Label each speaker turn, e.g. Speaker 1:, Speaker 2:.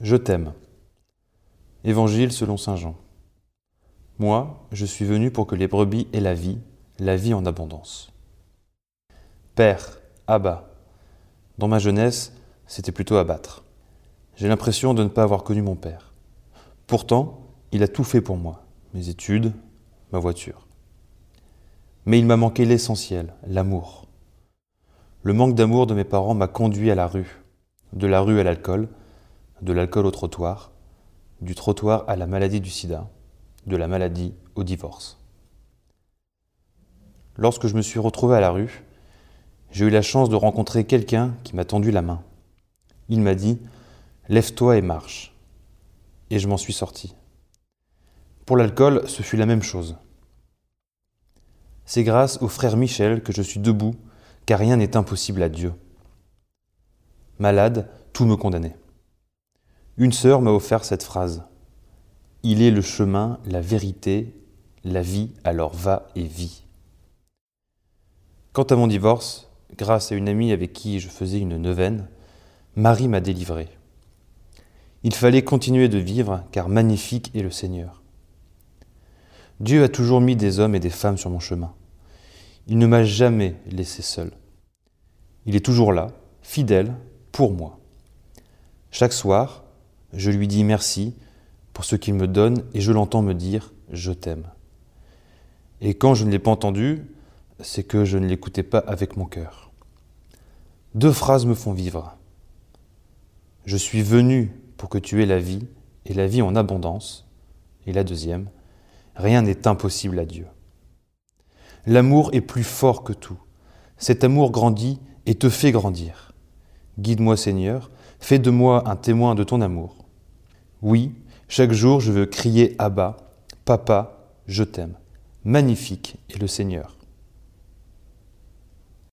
Speaker 1: Je t'aime. Évangile selon Saint Jean. Moi, je suis venu pour que les brebis aient la vie, la vie en abondance. Père, Abba. Dans ma jeunesse, c'était plutôt abattre. J'ai l'impression de ne pas avoir connu mon père. Pourtant, il a tout fait pour moi, mes études, ma voiture. Mais il m'a manqué l'essentiel, l'amour. Le manque d'amour de mes parents m'a conduit à la rue, de la rue à l'alcool, de l'alcool au trottoir, du trottoir à la maladie du sida, de la maladie au divorce. Lorsque je me suis retrouvé à la rue, j'ai eu la chance de rencontrer quelqu'un qui m'a tendu la main. Il m'a dit Lève-toi et marche. Et je m'en suis sorti. Pour l'alcool, ce fut la même chose. C'est grâce au frère Michel que je suis debout, car rien n'est impossible à Dieu. Malade, tout me condamnait. Une sœur m'a offert cette phrase. Il est le chemin, la vérité, la vie, alors va et vis. Quant à mon divorce, grâce à une amie avec qui je faisais une neuvaine, Marie m'a délivré. Il fallait continuer de vivre, car magnifique est le Seigneur. Dieu a toujours mis des hommes et des femmes sur mon chemin. Il ne m'a jamais laissé seul. Il est toujours là, fidèle, pour moi. Chaque soir, je lui dis merci pour ce qu'il me donne et je l'entends me dire je t'aime. Et quand je ne l'ai pas entendu, c'est que je ne l'écoutais pas avec mon cœur. Deux phrases me font vivre. Je suis venu pour que tu aies la vie et la vie en abondance. Et la deuxième, rien n'est impossible à Dieu. L'amour est plus fort que tout. Cet amour grandit et te fait grandir. Guide-moi Seigneur, fais de moi un témoin de ton amour. Oui, chaque jour je veux crier bas, Papa, je t'aime. Magnifique est le Seigneur.